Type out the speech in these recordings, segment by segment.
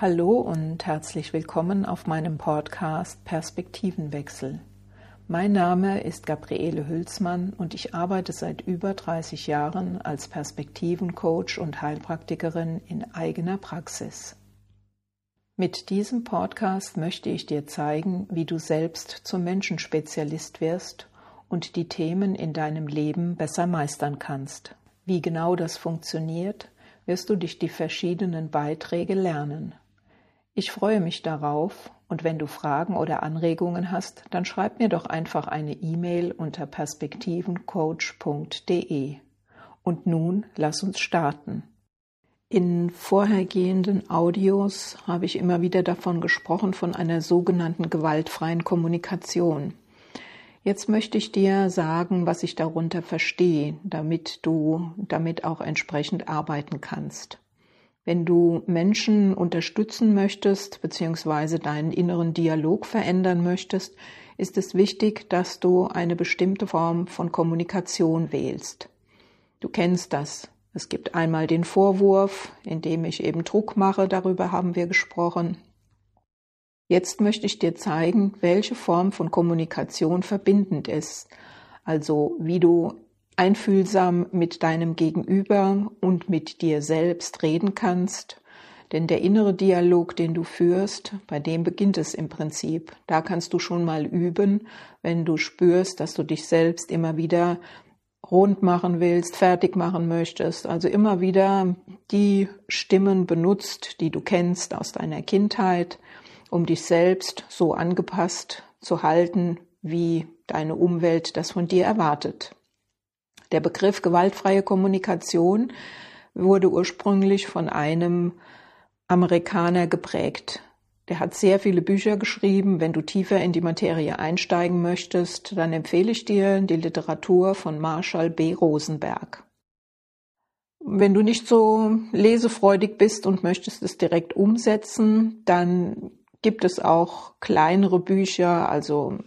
Hallo und herzlich willkommen auf meinem Podcast Perspektivenwechsel. Mein Name ist Gabriele Hülsmann und ich arbeite seit über 30 Jahren als Perspektivencoach und Heilpraktikerin in eigener Praxis. Mit diesem Podcast möchte ich dir zeigen, wie du selbst zum Menschenspezialist wirst und die Themen in deinem Leben besser meistern kannst. Wie genau das funktioniert, wirst du durch die verschiedenen Beiträge lernen. Ich freue mich darauf und wenn du Fragen oder Anregungen hast, dann schreib mir doch einfach eine E-Mail unter perspektivencoach.de. Und nun lass uns starten. In vorhergehenden Audios habe ich immer wieder davon gesprochen, von einer sogenannten gewaltfreien Kommunikation. Jetzt möchte ich dir sagen, was ich darunter verstehe, damit du damit auch entsprechend arbeiten kannst. Wenn du Menschen unterstützen möchtest, beziehungsweise deinen inneren Dialog verändern möchtest, ist es wichtig, dass du eine bestimmte Form von Kommunikation wählst. Du kennst das. Es gibt einmal den Vorwurf, indem ich eben Druck mache, darüber haben wir gesprochen. Jetzt möchte ich dir zeigen, welche Form von Kommunikation verbindend ist, also wie du einfühlsam mit deinem Gegenüber und mit dir selbst reden kannst. Denn der innere Dialog, den du führst, bei dem beginnt es im Prinzip. Da kannst du schon mal üben, wenn du spürst, dass du dich selbst immer wieder rund machen willst, fertig machen möchtest. Also immer wieder die Stimmen benutzt, die du kennst aus deiner Kindheit, um dich selbst so angepasst zu halten, wie deine Umwelt das von dir erwartet. Der Begriff gewaltfreie Kommunikation wurde ursprünglich von einem Amerikaner geprägt. Der hat sehr viele Bücher geschrieben. Wenn du tiefer in die Materie einsteigen möchtest, dann empfehle ich dir die Literatur von Marshall B. Rosenberg. Wenn du nicht so lesefreudig bist und möchtest es direkt umsetzen, dann gibt es auch kleinere Bücher, also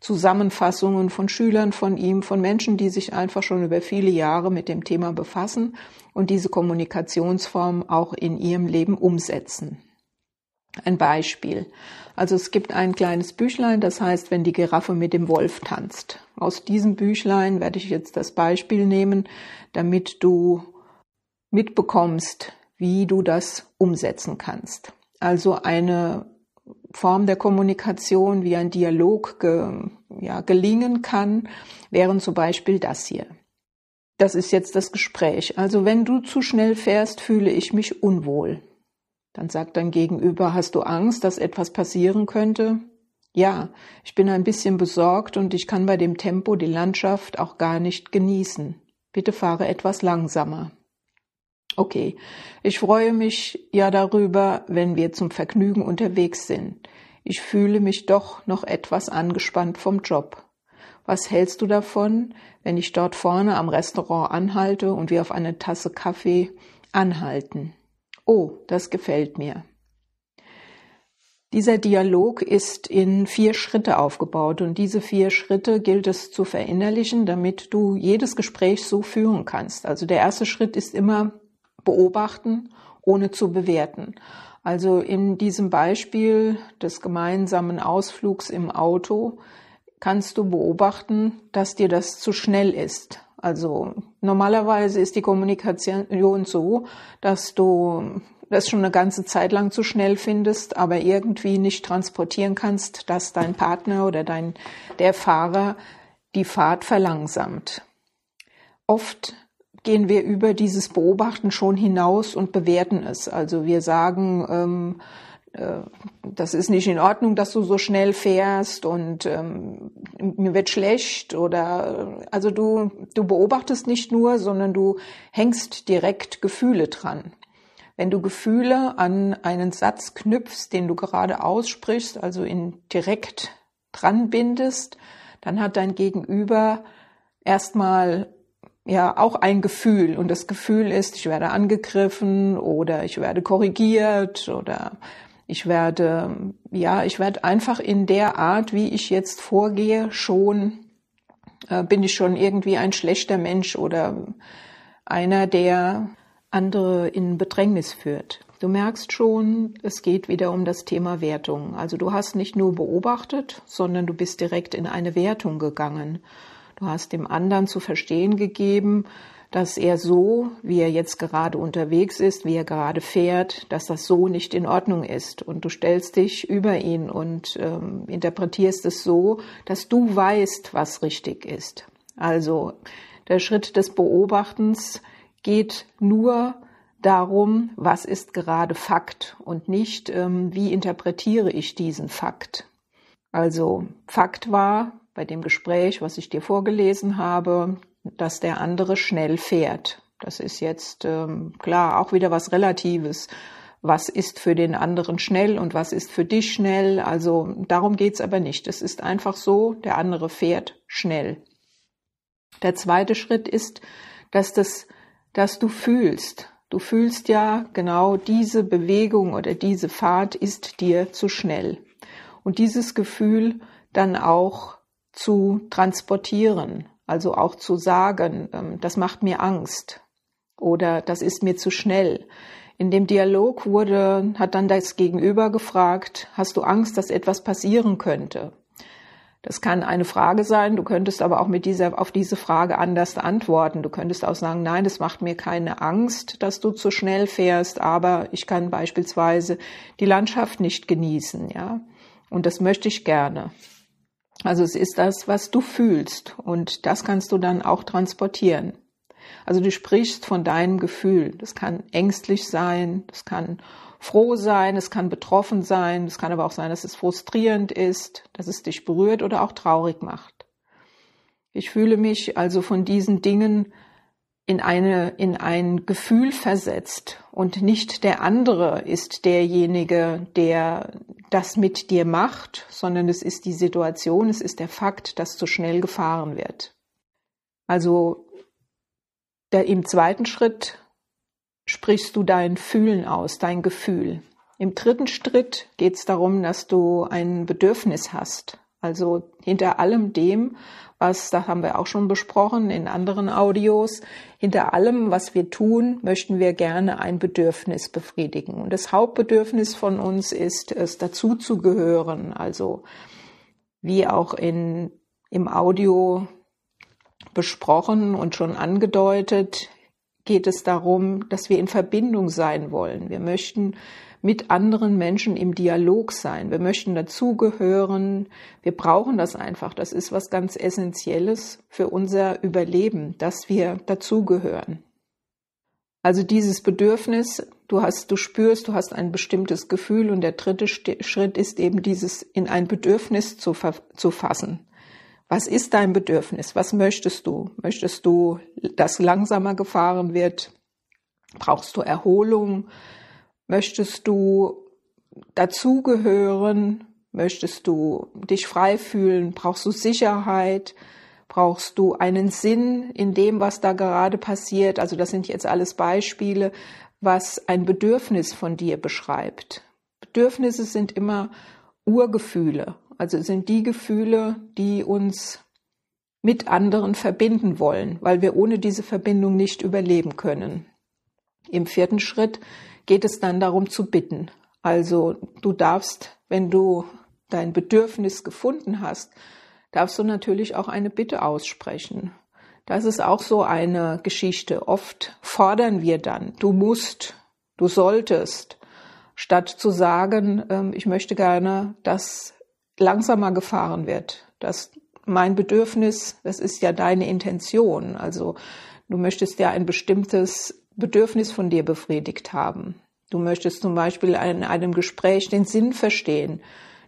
Zusammenfassungen von Schülern von ihm, von Menschen, die sich einfach schon über viele Jahre mit dem Thema befassen und diese Kommunikationsform auch in ihrem Leben umsetzen. Ein Beispiel. Also es gibt ein kleines Büchlein, das heißt, wenn die Giraffe mit dem Wolf tanzt. Aus diesem Büchlein werde ich jetzt das Beispiel nehmen, damit du mitbekommst, wie du das umsetzen kannst. Also eine Form der Kommunikation, wie ein Dialog ge, ja, gelingen kann, wären zum Beispiel das hier. Das ist jetzt das Gespräch. Also wenn du zu schnell fährst, fühle ich mich unwohl. Dann sagt dein Gegenüber, hast du Angst, dass etwas passieren könnte? Ja, ich bin ein bisschen besorgt und ich kann bei dem Tempo die Landschaft auch gar nicht genießen. Bitte fahre etwas langsamer. Okay, ich freue mich ja darüber, wenn wir zum Vergnügen unterwegs sind. Ich fühle mich doch noch etwas angespannt vom Job. Was hältst du davon, wenn ich dort vorne am Restaurant anhalte und wir auf eine Tasse Kaffee anhalten? Oh, das gefällt mir. Dieser Dialog ist in vier Schritte aufgebaut und diese vier Schritte gilt es zu verinnerlichen, damit du jedes Gespräch so führen kannst. Also der erste Schritt ist immer beobachten, ohne zu bewerten. Also in diesem Beispiel des gemeinsamen Ausflugs im Auto kannst du beobachten, dass dir das zu schnell ist. Also normalerweise ist die Kommunikation so, dass du das schon eine ganze Zeit lang zu schnell findest, aber irgendwie nicht transportieren kannst, dass dein Partner oder dein der Fahrer die Fahrt verlangsamt. Oft gehen wir über dieses Beobachten schon hinaus und bewerten es. Also wir sagen, ähm, äh, das ist nicht in Ordnung, dass du so schnell fährst und ähm, mir wird schlecht oder also du du beobachtest nicht nur, sondern du hängst direkt Gefühle dran. Wenn du Gefühle an einen Satz knüpfst, den du gerade aussprichst, also in direkt dran bindest, dann hat dein Gegenüber erstmal ja auch ein Gefühl und das Gefühl ist, ich werde angegriffen oder ich werde korrigiert oder ich werde ja, ich werde einfach in der Art, wie ich jetzt vorgehe, schon äh, bin ich schon irgendwie ein schlechter Mensch oder einer, der andere in Bedrängnis führt. Du merkst schon, es geht wieder um das Thema Wertung. Also du hast nicht nur beobachtet, sondern du bist direkt in eine Wertung gegangen. Du hast dem anderen zu verstehen gegeben, dass er so, wie er jetzt gerade unterwegs ist, wie er gerade fährt, dass das so nicht in Ordnung ist. Und du stellst dich über ihn und ähm, interpretierst es so, dass du weißt, was richtig ist. Also der Schritt des Beobachtens geht nur darum, was ist gerade Fakt und nicht, ähm, wie interpretiere ich diesen Fakt. Also Fakt war bei dem Gespräch, was ich dir vorgelesen habe, dass der andere schnell fährt. Das ist jetzt ähm, klar auch wieder was Relatives. Was ist für den anderen schnell und was ist für dich schnell? Also darum geht's aber nicht. Es ist einfach so, der andere fährt schnell. Der zweite Schritt ist, dass das, dass du fühlst. Du fühlst ja genau diese Bewegung oder diese Fahrt ist dir zu schnell. Und dieses Gefühl dann auch zu transportieren. Also auch zu sagen, ähm, das macht mir Angst oder das ist mir zu schnell. In dem Dialog wurde, hat dann das Gegenüber gefragt, hast du Angst, dass etwas passieren könnte? Das kann eine Frage sein. Du könntest aber auch mit dieser, auf diese Frage anders antworten. Du könntest auch sagen, nein, es macht mir keine Angst, dass du zu schnell fährst, aber ich kann beispielsweise die Landschaft nicht genießen, ja. Und das möchte ich gerne. Also es ist das, was du fühlst und das kannst du dann auch transportieren. Also du sprichst von deinem Gefühl. Das kann ängstlich sein, das kann froh sein, es kann betroffen sein, es kann aber auch sein, dass es frustrierend ist, dass es dich berührt oder auch traurig macht. Ich fühle mich also von diesen Dingen in eine, in ein Gefühl versetzt und nicht der andere ist derjenige, der das mit dir macht, sondern es ist die Situation, es ist der Fakt, dass zu schnell gefahren wird. Also der, im zweiten Schritt sprichst du dein Fühlen aus, dein Gefühl. Im dritten Schritt geht es darum, dass du ein Bedürfnis hast. Also hinter allem dem, was, da haben wir auch schon besprochen in anderen Audios, hinter allem, was wir tun, möchten wir gerne ein Bedürfnis befriedigen. Und das Hauptbedürfnis von uns ist es, dazuzugehören. Also wie auch in, im Audio besprochen und schon angedeutet, geht es darum, dass wir in Verbindung sein wollen. Wir möchten mit anderen Menschen im Dialog sein. Wir möchten dazugehören. Wir brauchen das einfach. Das ist was ganz Essentielles für unser Überleben, dass wir dazugehören. Also dieses Bedürfnis, du hast, du spürst, du hast ein bestimmtes Gefühl und der dritte Schritt ist eben dieses in ein Bedürfnis zu, zu fassen. Was ist dein Bedürfnis? Was möchtest du? Möchtest du, dass langsamer gefahren wird? Brauchst du Erholung? Möchtest du dazugehören? Möchtest du dich frei fühlen? Brauchst du Sicherheit? Brauchst du einen Sinn in dem, was da gerade passiert? Also das sind jetzt alles Beispiele, was ein Bedürfnis von dir beschreibt. Bedürfnisse sind immer Urgefühle, also sind die Gefühle, die uns mit anderen verbinden wollen, weil wir ohne diese Verbindung nicht überleben können. Im vierten Schritt geht es dann darum zu bitten. Also du darfst, wenn du dein Bedürfnis gefunden hast, darfst du natürlich auch eine Bitte aussprechen. Das ist auch so eine Geschichte. Oft fordern wir dann, du musst, du solltest, statt zu sagen, ähm, ich möchte gerne, dass langsamer gefahren wird, dass mein Bedürfnis, das ist ja deine Intention, also du möchtest ja ein bestimmtes Bedürfnis von dir befriedigt haben. Du möchtest zum Beispiel in einem Gespräch den Sinn verstehen.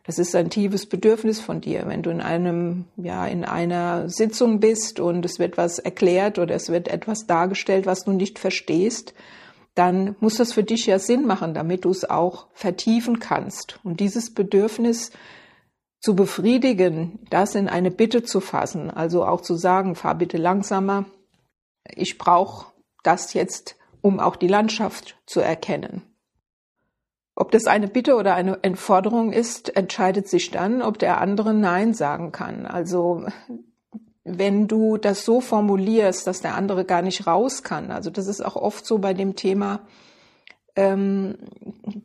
Das ist ein tiefes Bedürfnis von dir. Wenn du in einem, ja, in einer Sitzung bist und es wird was erklärt oder es wird etwas dargestellt, was du nicht verstehst, dann muss das für dich ja Sinn machen, damit du es auch vertiefen kannst. Und dieses Bedürfnis zu befriedigen, das in eine Bitte zu fassen, also auch zu sagen, fahr bitte langsamer. Ich brauche das jetzt um auch die Landschaft zu erkennen. Ob das eine Bitte oder eine Entforderung ist, entscheidet sich dann, ob der andere Nein sagen kann. Also wenn du das so formulierst, dass der andere gar nicht raus kann, also das ist auch oft so bei dem Thema ähm,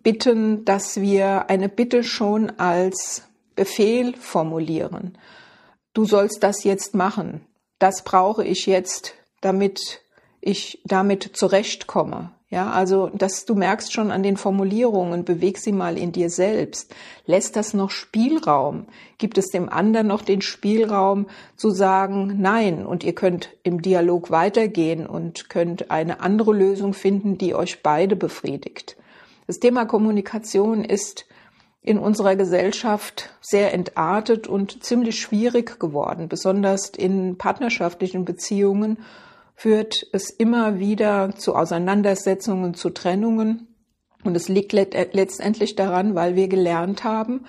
bitten, dass wir eine Bitte schon als Befehl formulieren. Du sollst das jetzt machen. Das brauche ich jetzt, damit ich damit zurechtkomme. Ja, also, dass du merkst schon an den Formulierungen, beweg sie mal in dir selbst. Lässt das noch Spielraum? Gibt es dem anderen noch den Spielraum zu sagen, nein, und ihr könnt im Dialog weitergehen und könnt eine andere Lösung finden, die euch beide befriedigt. Das Thema Kommunikation ist in unserer Gesellschaft sehr entartet und ziemlich schwierig geworden, besonders in partnerschaftlichen Beziehungen führt es immer wieder zu Auseinandersetzungen, zu Trennungen. Und es liegt letztendlich daran, weil wir gelernt haben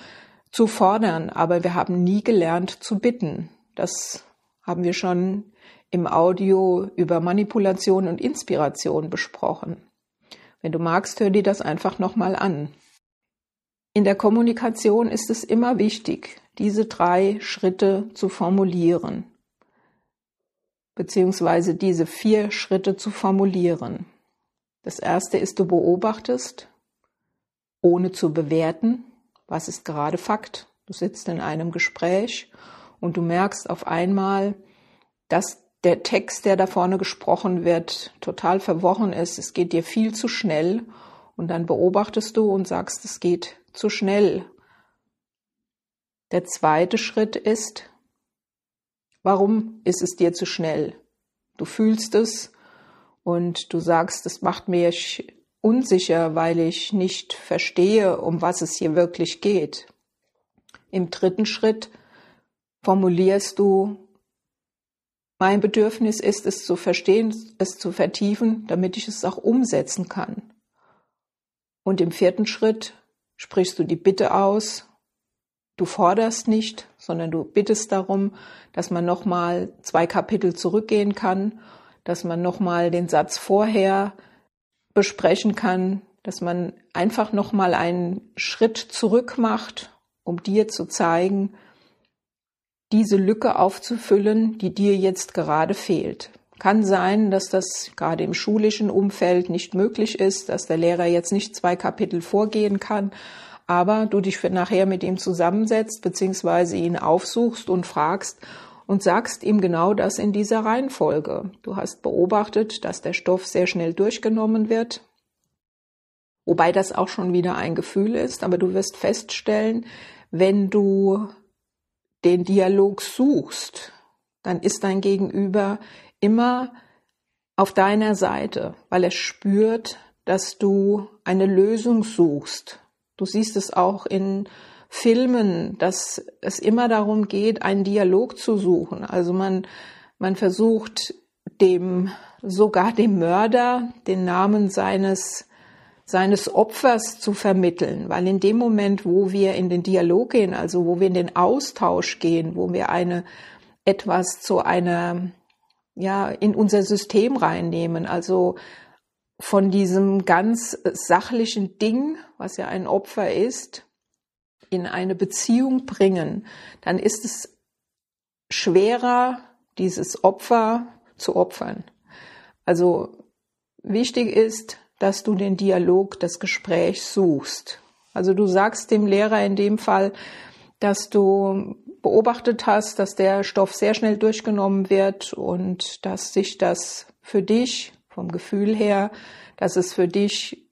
zu fordern, aber wir haben nie gelernt zu bitten. Das haben wir schon im Audio über Manipulation und Inspiration besprochen. Wenn du magst, hör dir das einfach nochmal an. In der Kommunikation ist es immer wichtig, diese drei Schritte zu formulieren beziehungsweise diese vier Schritte zu formulieren. Das erste ist, du beobachtest, ohne zu bewerten, was ist gerade Fakt. Du sitzt in einem Gespräch und du merkst auf einmal, dass der Text, der da vorne gesprochen wird, total verworren ist. Es geht dir viel zu schnell und dann beobachtest du und sagst, es geht zu schnell. Der zweite Schritt ist, Warum ist es dir zu schnell? Du fühlst es und du sagst, es macht mich unsicher, weil ich nicht verstehe, um was es hier wirklich geht. Im dritten Schritt formulierst du, mein Bedürfnis ist es zu verstehen, es zu vertiefen, damit ich es auch umsetzen kann. Und im vierten Schritt sprichst du die Bitte aus, Du forderst nicht, sondern du bittest darum, dass man nochmal zwei Kapitel zurückgehen kann, dass man nochmal den Satz vorher besprechen kann, dass man einfach nochmal einen Schritt zurück macht, um dir zu zeigen, diese Lücke aufzufüllen, die dir jetzt gerade fehlt. Kann sein, dass das gerade im schulischen Umfeld nicht möglich ist, dass der Lehrer jetzt nicht zwei Kapitel vorgehen kann, aber du dich nachher mit ihm zusammensetzt, beziehungsweise ihn aufsuchst und fragst und sagst ihm genau das in dieser Reihenfolge. Du hast beobachtet, dass der Stoff sehr schnell durchgenommen wird, wobei das auch schon wieder ein Gefühl ist, aber du wirst feststellen, wenn du den Dialog suchst, dann ist dein Gegenüber immer auf deiner Seite, weil er spürt, dass du eine Lösung suchst, Du siehst es auch in Filmen, dass es immer darum geht, einen Dialog zu suchen. Also man, man versucht dem, sogar dem Mörder den Namen seines, seines Opfers zu vermitteln, weil in dem Moment, wo wir in den Dialog gehen, also wo wir in den Austausch gehen, wo wir eine, etwas zu einer, ja, in unser System reinnehmen, also von diesem ganz sachlichen Ding, was ja ein Opfer ist, in eine Beziehung bringen, dann ist es schwerer, dieses Opfer zu opfern. Also wichtig ist, dass du den Dialog, das Gespräch suchst. Also du sagst dem Lehrer in dem Fall, dass du beobachtet hast, dass der Stoff sehr schnell durchgenommen wird und dass sich das für dich vom Gefühl her, dass es für dich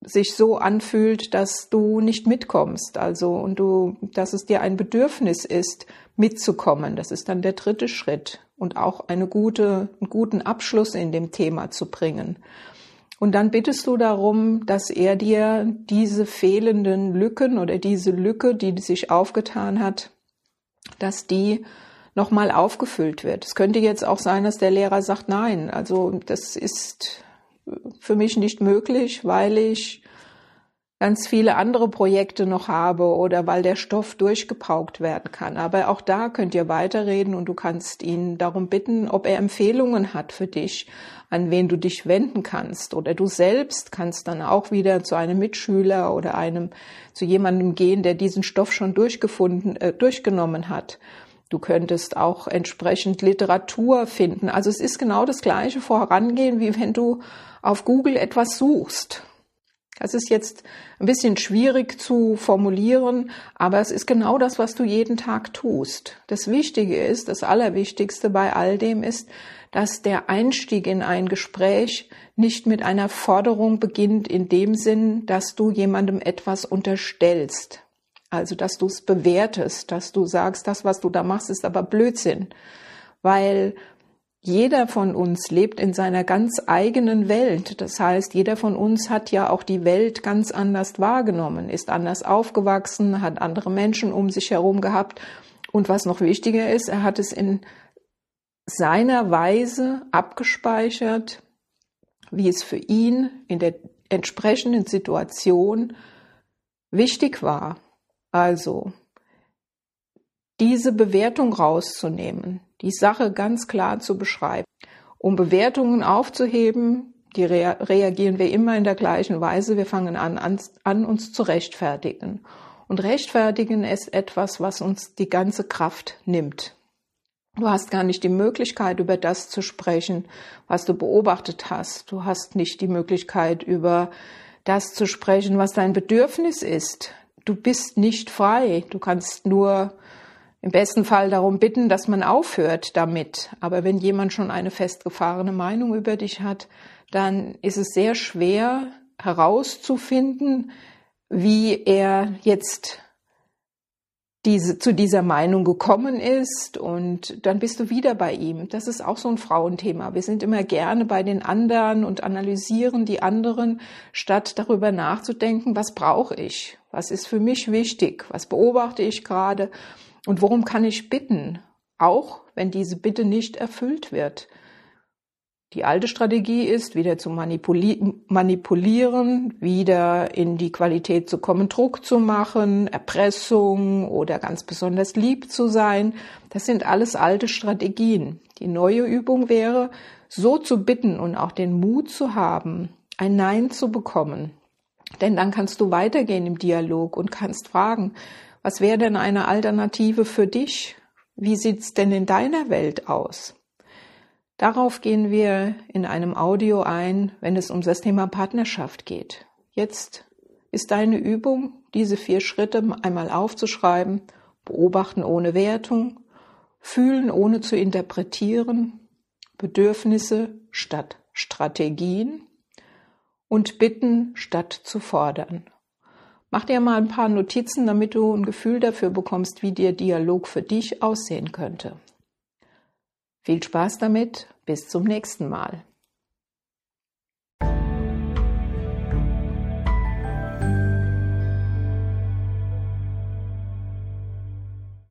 sich so anfühlt, dass du nicht mitkommst, also und du, dass es dir ein Bedürfnis ist, mitzukommen. Das ist dann der dritte Schritt und auch eine gute, einen guten Abschluss in dem Thema zu bringen. Und dann bittest du darum, dass er dir diese fehlenden Lücken oder diese Lücke, die sich aufgetan hat, dass die nochmal aufgefüllt wird. Es könnte jetzt auch sein, dass der Lehrer sagt, nein, also das ist für mich nicht möglich, weil ich ganz viele andere Projekte noch habe oder weil der Stoff durchgepaukt werden kann. Aber auch da könnt ihr weiterreden und du kannst ihn darum bitten, ob er Empfehlungen hat für dich, an wen du dich wenden kannst. Oder du selbst kannst dann auch wieder zu einem Mitschüler oder einem, zu jemandem gehen, der diesen Stoff schon durchgefunden, äh, durchgenommen hat Du könntest auch entsprechend Literatur finden. Also es ist genau das gleiche Vorangehen, wie wenn du auf Google etwas suchst. Das ist jetzt ein bisschen schwierig zu formulieren, aber es ist genau das, was du jeden Tag tust. Das Wichtige ist, das Allerwichtigste bei all dem ist, dass der Einstieg in ein Gespräch nicht mit einer Forderung beginnt in dem Sinn, dass du jemandem etwas unterstellst. Also, dass du es bewertest, dass du sagst, das, was du da machst, ist aber Blödsinn. Weil jeder von uns lebt in seiner ganz eigenen Welt. Das heißt, jeder von uns hat ja auch die Welt ganz anders wahrgenommen, ist anders aufgewachsen, hat andere Menschen um sich herum gehabt. Und was noch wichtiger ist, er hat es in seiner Weise abgespeichert, wie es für ihn in der entsprechenden Situation wichtig war. Also diese Bewertung rauszunehmen, die Sache ganz klar zu beschreiben. Um Bewertungen aufzuheben, die rea reagieren wir immer in der gleichen Weise. Wir fangen an, an, an, uns zu rechtfertigen. Und rechtfertigen ist etwas, was uns die ganze Kraft nimmt. Du hast gar nicht die Möglichkeit, über das zu sprechen, was du beobachtet hast. Du hast nicht die Möglichkeit, über das zu sprechen, was dein Bedürfnis ist. Du bist nicht frei. Du kannst nur im besten Fall darum bitten, dass man aufhört damit. Aber wenn jemand schon eine festgefahrene Meinung über dich hat, dann ist es sehr schwer herauszufinden, wie er jetzt diese, zu dieser Meinung gekommen ist und dann bist du wieder bei ihm. Das ist auch so ein Frauenthema. Wir sind immer gerne bei den anderen und analysieren die anderen, statt darüber nachzudenken, was brauche ich? Was ist für mich wichtig? Was beobachte ich gerade? Und worum kann ich bitten, auch wenn diese Bitte nicht erfüllt wird? Die alte Strategie ist, wieder zu manipuli manipulieren, wieder in die Qualität zu kommen, Druck zu machen, Erpressung oder ganz besonders lieb zu sein. Das sind alles alte Strategien. Die neue Übung wäre, so zu bitten und auch den Mut zu haben, ein Nein zu bekommen. Denn dann kannst du weitergehen im Dialog und kannst fragen, was wäre denn eine Alternative für dich? Wie sieht's denn in deiner Welt aus? Darauf gehen wir in einem Audio ein, wenn es um das Thema Partnerschaft geht. Jetzt ist deine Übung, diese vier Schritte einmal aufzuschreiben, beobachten ohne Wertung, fühlen ohne zu interpretieren, Bedürfnisse statt Strategien und bitten statt zu fordern. Mach dir mal ein paar Notizen, damit du ein Gefühl dafür bekommst, wie der Dialog für dich aussehen könnte. Viel Spaß damit, bis zum nächsten Mal.